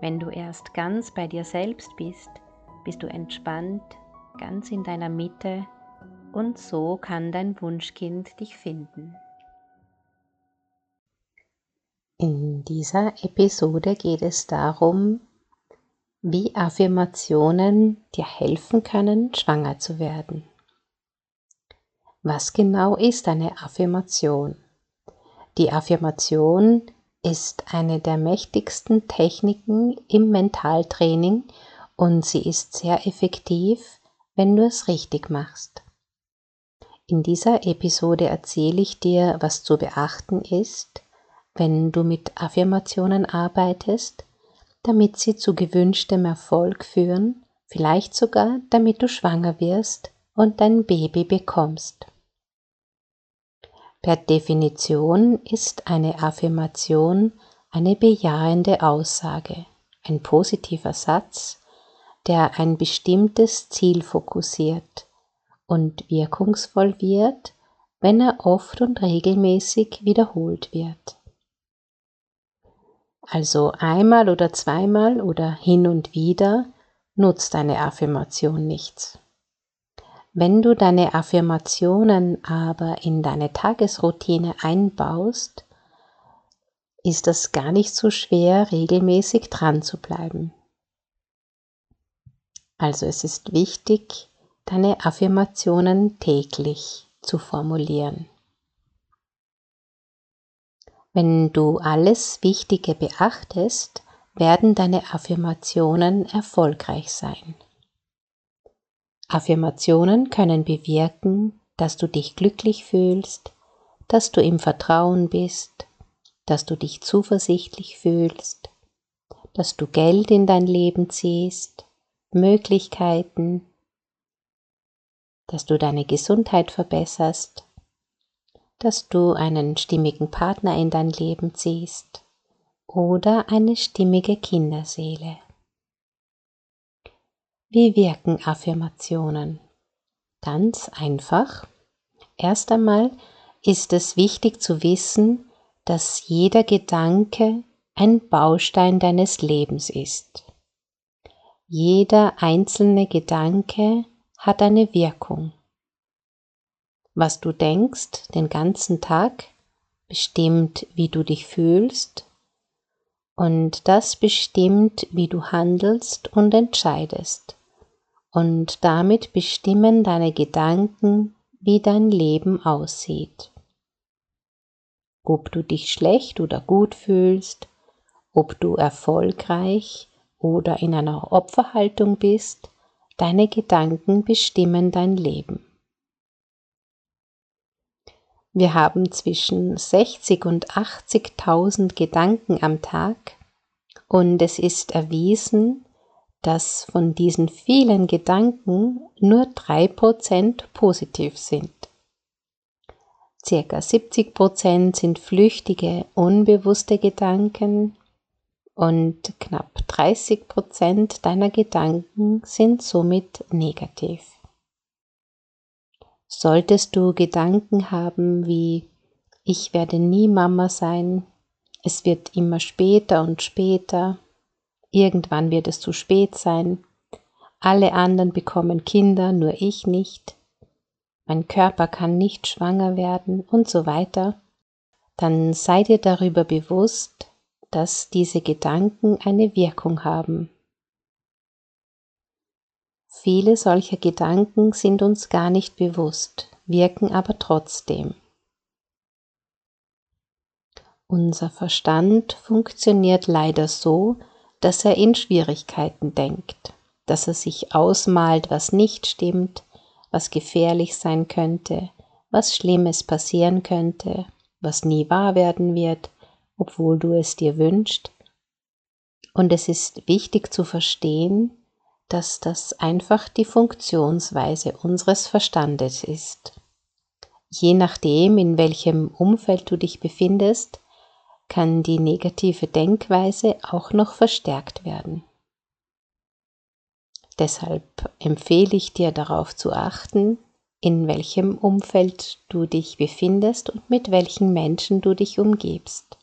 Wenn du erst ganz bei dir selbst bist, bist du entspannt, ganz in deiner Mitte und so kann dein Wunschkind dich finden. In dieser Episode geht es darum, wie Affirmationen dir helfen können, schwanger zu werden. Was genau ist eine Affirmation? Die Affirmation ist eine der mächtigsten Techniken im Mentaltraining und sie ist sehr effektiv, wenn du es richtig machst. In dieser Episode erzähle ich dir, was zu beachten ist, wenn du mit Affirmationen arbeitest, damit sie zu gewünschtem Erfolg führen, vielleicht sogar damit du schwanger wirst und dein Baby bekommst. Per Definition ist eine Affirmation eine bejahende Aussage, ein positiver Satz, der ein bestimmtes Ziel fokussiert und wirkungsvoll wird, wenn er oft und regelmäßig wiederholt wird. Also einmal oder zweimal oder hin und wieder nutzt eine Affirmation nichts. Wenn du deine Affirmationen aber in deine Tagesroutine einbaust, ist es gar nicht so schwer, regelmäßig dran zu bleiben. Also es ist wichtig, deine Affirmationen täglich zu formulieren. Wenn du alles Wichtige beachtest, werden deine Affirmationen erfolgreich sein. Affirmationen können bewirken, dass du dich glücklich fühlst, dass du im Vertrauen bist, dass du dich zuversichtlich fühlst, dass du Geld in dein Leben ziehst, Möglichkeiten, dass du deine Gesundheit verbesserst, dass du einen stimmigen Partner in dein Leben ziehst oder eine stimmige Kinderseele. Wie wirken Affirmationen? Ganz einfach. Erst einmal ist es wichtig zu wissen, dass jeder Gedanke ein Baustein deines Lebens ist. Jeder einzelne Gedanke hat eine Wirkung. Was du denkst den ganzen Tag bestimmt, wie du dich fühlst und das bestimmt, wie du handelst und entscheidest und damit bestimmen deine Gedanken, wie dein Leben aussieht. Ob du dich schlecht oder gut fühlst, ob du erfolgreich oder in einer Opferhaltung bist, deine Gedanken bestimmen dein Leben. Wir haben zwischen 60 und 80.000 Gedanken am Tag und es ist erwiesen, dass von diesen vielen Gedanken nur 3% positiv sind. Circa 70% sind flüchtige, unbewusste Gedanken und knapp 30% deiner Gedanken sind somit negativ. Solltest du Gedanken haben wie ich werde nie Mama sein, es wird immer später und später, Irgendwann wird es zu spät sein. Alle anderen bekommen Kinder, nur ich nicht. Mein Körper kann nicht schwanger werden und so weiter. Dann sei dir darüber bewusst, dass diese Gedanken eine Wirkung haben. Viele solcher Gedanken sind uns gar nicht bewusst, wirken aber trotzdem. Unser Verstand funktioniert leider so, dass er in Schwierigkeiten denkt, dass er sich ausmalt, was nicht stimmt, was gefährlich sein könnte, was Schlimmes passieren könnte, was nie wahr werden wird, obwohl du es dir wünschst. Und es ist wichtig zu verstehen, dass das einfach die Funktionsweise unseres Verstandes ist. Je nachdem, in welchem Umfeld du dich befindest, kann die negative Denkweise auch noch verstärkt werden. Deshalb empfehle ich dir darauf zu achten, in welchem Umfeld du dich befindest und mit welchen Menschen du dich umgibst.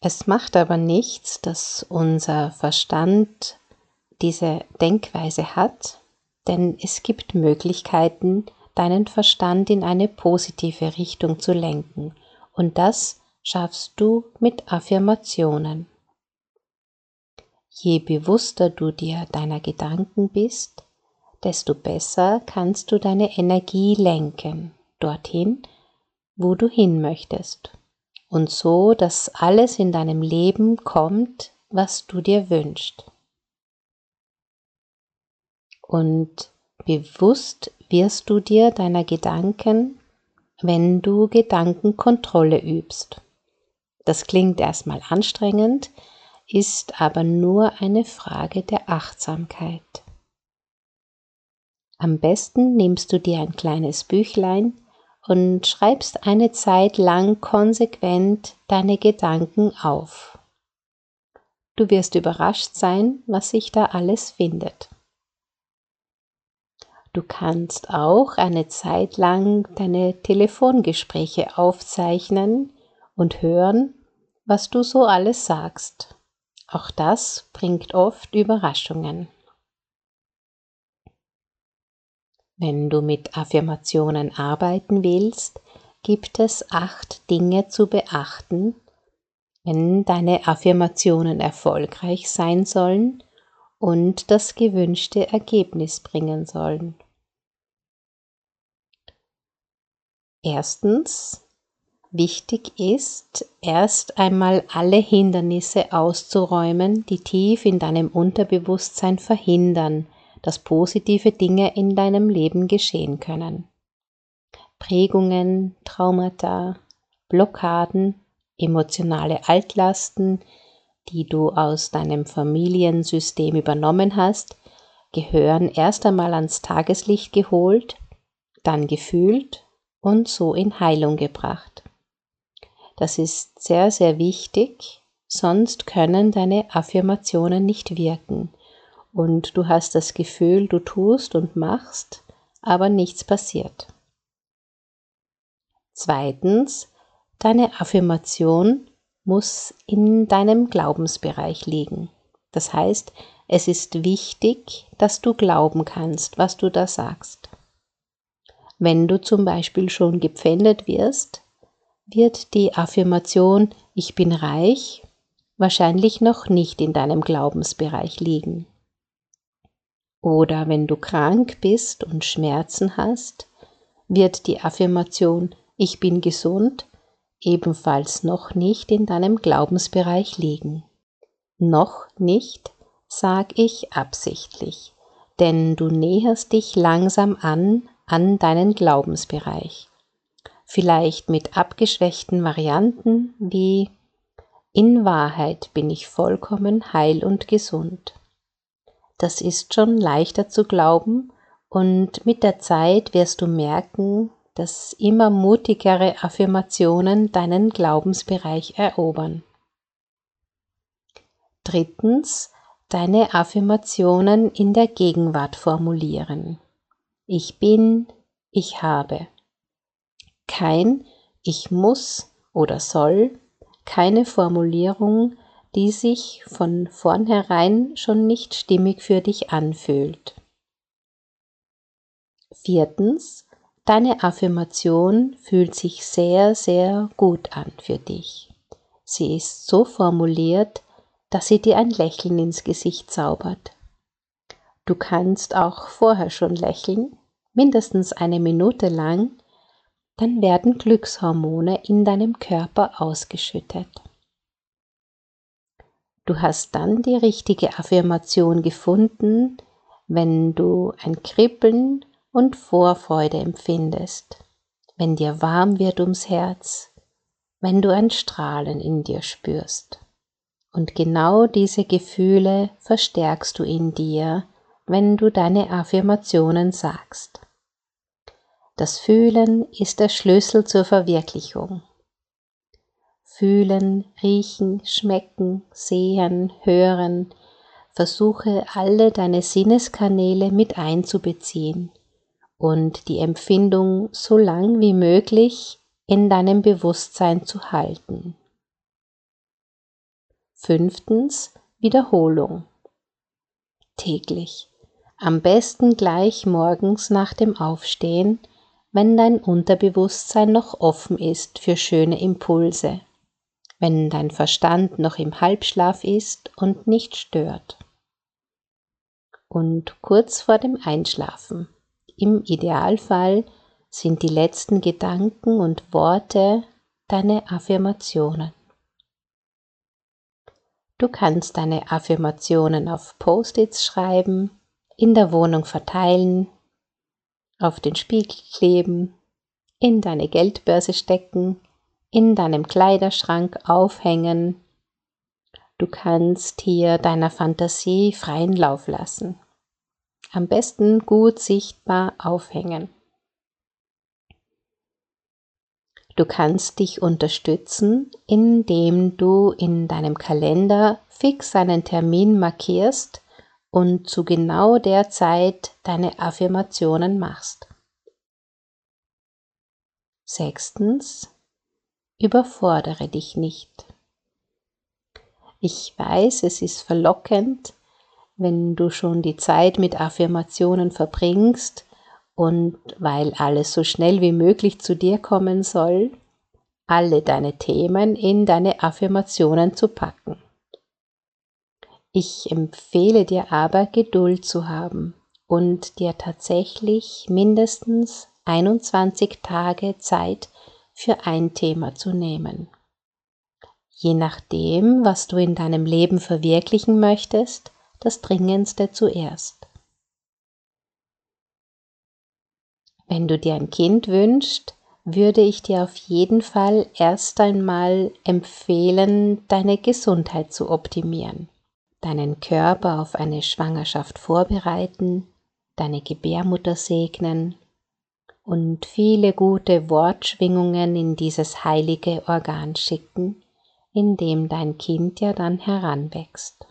Es macht aber nichts, dass unser Verstand diese Denkweise hat, denn es gibt Möglichkeiten, deinen Verstand in eine positive Richtung zu lenken und das schaffst du mit Affirmationen. Je bewusster du dir deiner Gedanken bist, desto besser kannst du deine Energie lenken dorthin, wo du hin möchtest und so, dass alles in deinem Leben kommt, was du dir wünschst. Und bewusst wirst du dir deiner Gedanken, wenn du Gedankenkontrolle übst. Das klingt erstmal anstrengend, ist aber nur eine Frage der Achtsamkeit. Am besten nimmst du dir ein kleines Büchlein und schreibst eine Zeit lang konsequent deine Gedanken auf. Du wirst überrascht sein, was sich da alles findet. Du kannst auch eine Zeit lang deine Telefongespräche aufzeichnen und hören, was du so alles sagst. Auch das bringt oft Überraschungen. Wenn du mit Affirmationen arbeiten willst, gibt es acht Dinge zu beachten, wenn deine Affirmationen erfolgreich sein sollen und das gewünschte Ergebnis bringen sollen. Erstens, wichtig ist, erst einmal alle Hindernisse auszuräumen, die tief in deinem Unterbewusstsein verhindern, dass positive Dinge in deinem Leben geschehen können. Prägungen, Traumata, Blockaden, emotionale Altlasten, die du aus deinem Familiensystem übernommen hast, gehören erst einmal ans Tageslicht geholt, dann gefühlt und so in Heilung gebracht. Das ist sehr, sehr wichtig, sonst können deine Affirmationen nicht wirken und du hast das Gefühl, du tust und machst, aber nichts passiert. Zweitens, deine Affirmation muss in deinem Glaubensbereich liegen. Das heißt, es ist wichtig, dass du glauben kannst, was du da sagst. Wenn du zum Beispiel schon gepfändet wirst, wird die Affirmation Ich bin reich wahrscheinlich noch nicht in deinem Glaubensbereich liegen. Oder wenn du krank bist und Schmerzen hast, wird die Affirmation Ich bin gesund ebenfalls noch nicht in deinem Glaubensbereich liegen. Noch nicht, sag ich absichtlich, denn du näherst dich langsam an an deinen Glaubensbereich. Vielleicht mit abgeschwächten Varianten wie In Wahrheit bin ich vollkommen heil und gesund das ist schon leichter zu glauben und mit der Zeit wirst du merken, dass immer mutigere Affirmationen deinen Glaubensbereich erobern. Drittens, deine Affirmationen in der Gegenwart formulieren. Ich bin, ich habe. Kein ich muss oder soll, keine Formulierung, die sich von vornherein schon nicht stimmig für dich anfühlt. Viertens, deine Affirmation fühlt sich sehr, sehr gut an für dich. Sie ist so formuliert, dass sie dir ein Lächeln ins Gesicht zaubert. Du kannst auch vorher schon lächeln, mindestens eine Minute lang, dann werden Glückshormone in deinem Körper ausgeschüttet. Du hast dann die richtige Affirmation gefunden, wenn du ein Kribbeln und Vorfreude empfindest, wenn dir warm wird ums Herz, wenn du ein Strahlen in dir spürst. Und genau diese Gefühle verstärkst du in dir, wenn du deine Affirmationen sagst. Das Fühlen ist der Schlüssel zur Verwirklichung. Fühlen, riechen, schmecken, sehen, hören, versuche alle deine Sinneskanäle mit einzubeziehen und die Empfindung so lang wie möglich in deinem Bewusstsein zu halten. Fünftens Wiederholung. Täglich. Am besten gleich morgens nach dem Aufstehen, wenn dein Unterbewusstsein noch offen ist für schöne Impulse, wenn dein Verstand noch im Halbschlaf ist und nicht stört. Und kurz vor dem Einschlafen. Im Idealfall sind die letzten Gedanken und Worte deine Affirmationen. Du kannst deine Affirmationen auf Post-its schreiben, in der Wohnung verteilen, auf den Spiegel kleben, in deine Geldbörse stecken, in deinem Kleiderschrank aufhängen. Du kannst hier deiner Fantasie freien Lauf lassen. Am besten gut sichtbar aufhängen. Du kannst dich unterstützen, indem du in deinem Kalender fix einen Termin markierst und zu genau der Zeit deine Affirmationen machst. Sechstens, überfordere dich nicht. Ich weiß, es ist verlockend, wenn du schon die Zeit mit Affirmationen verbringst und weil alles so schnell wie möglich zu dir kommen soll, alle deine Themen in deine Affirmationen zu packen. Ich empfehle dir aber Geduld zu haben und dir tatsächlich mindestens 21 Tage Zeit für ein Thema zu nehmen. Je nachdem, was du in deinem Leben verwirklichen möchtest, das Dringendste zuerst. Wenn du dir ein Kind wünschst, würde ich dir auf jeden Fall erst einmal empfehlen, deine Gesundheit zu optimieren, deinen Körper auf eine Schwangerschaft vorbereiten, deine Gebärmutter segnen und viele gute Wortschwingungen in dieses heilige Organ schicken, in dem dein Kind ja dann heranwächst.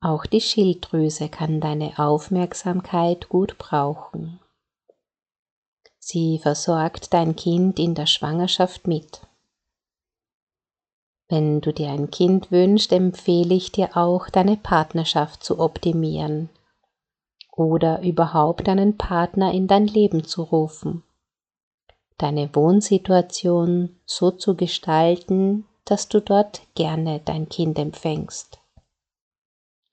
Auch die Schilddrüse kann deine Aufmerksamkeit gut brauchen. Sie versorgt dein Kind in der Schwangerschaft mit. Wenn du dir ein Kind wünschst, empfehle ich dir auch, deine Partnerschaft zu optimieren oder überhaupt einen Partner in dein Leben zu rufen. Deine Wohnsituation so zu gestalten, dass du dort gerne dein Kind empfängst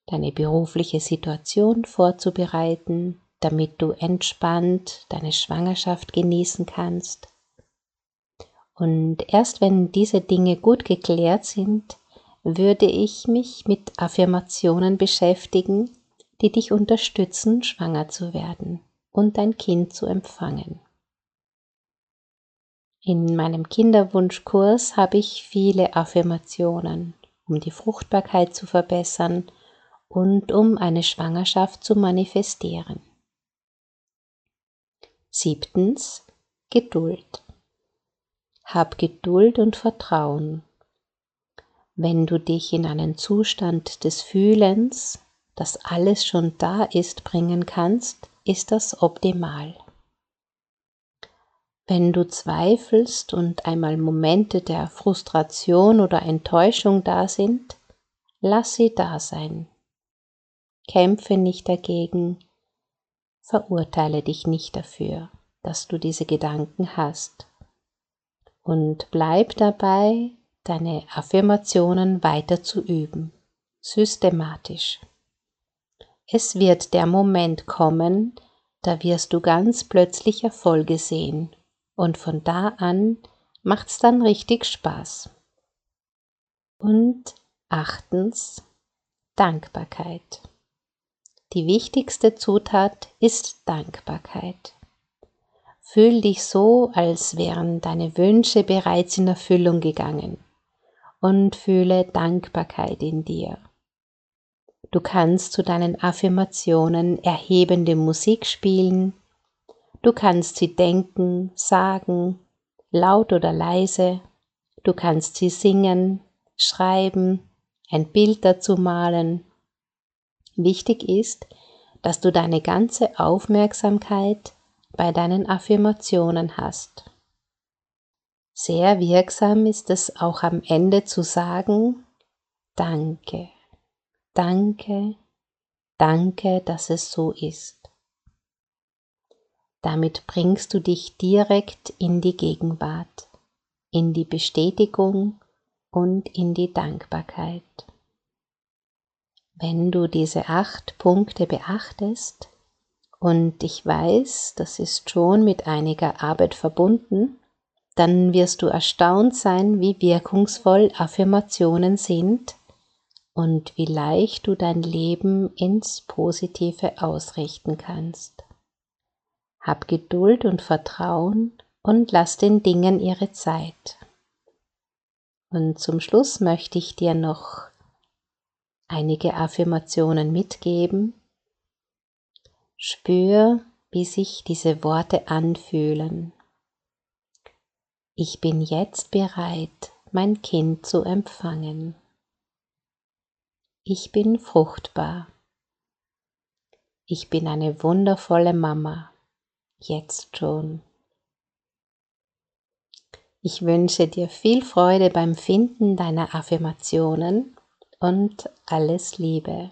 deine berufliche Situation vorzubereiten, damit du entspannt deine Schwangerschaft genießen kannst. Und erst wenn diese Dinge gut geklärt sind, würde ich mich mit Affirmationen beschäftigen, die dich unterstützen, schwanger zu werden und dein Kind zu empfangen. In meinem Kinderwunschkurs habe ich viele Affirmationen, um die Fruchtbarkeit zu verbessern und um eine Schwangerschaft zu manifestieren. Siebtens Geduld. Hab Geduld und Vertrauen. Wenn du dich in einen Zustand des Fühlens, dass alles schon da ist, bringen kannst, ist das optimal. Wenn du zweifelst und einmal Momente der Frustration oder Enttäuschung da sind, lass sie da sein. Kämpfe nicht dagegen, verurteile dich nicht dafür, dass du diese Gedanken hast. Und bleib dabei, deine Affirmationen weiter zu üben, systematisch. Es wird der Moment kommen, da wirst du ganz plötzlich Erfolge sehen und von da an macht's dann richtig Spaß. Und achtens Dankbarkeit. Die wichtigste Zutat ist Dankbarkeit. Fühl dich so, als wären deine Wünsche bereits in Erfüllung gegangen und fühle Dankbarkeit in dir. Du kannst zu deinen Affirmationen erhebende Musik spielen, du kannst sie denken, sagen, laut oder leise, du kannst sie singen, schreiben, ein Bild dazu malen. Wichtig ist, dass du deine ganze Aufmerksamkeit bei deinen Affirmationen hast. Sehr wirksam ist es auch am Ende zu sagen, danke, danke, danke, dass es so ist. Damit bringst du dich direkt in die Gegenwart, in die Bestätigung und in die Dankbarkeit. Wenn du diese acht Punkte beachtest, und ich weiß, das ist schon mit einiger Arbeit verbunden, dann wirst du erstaunt sein, wie wirkungsvoll Affirmationen sind und wie leicht du dein Leben ins Positive ausrichten kannst. Hab Geduld und Vertrauen und lass den Dingen ihre Zeit. Und zum Schluss möchte ich dir noch einige Affirmationen mitgeben, Spür, wie sich diese Worte anfühlen. Ich bin jetzt bereit, mein Kind zu empfangen. Ich bin fruchtbar. Ich bin eine wundervolle Mama, jetzt schon. Ich wünsche dir viel Freude beim Finden deiner Affirmationen und alles Liebe.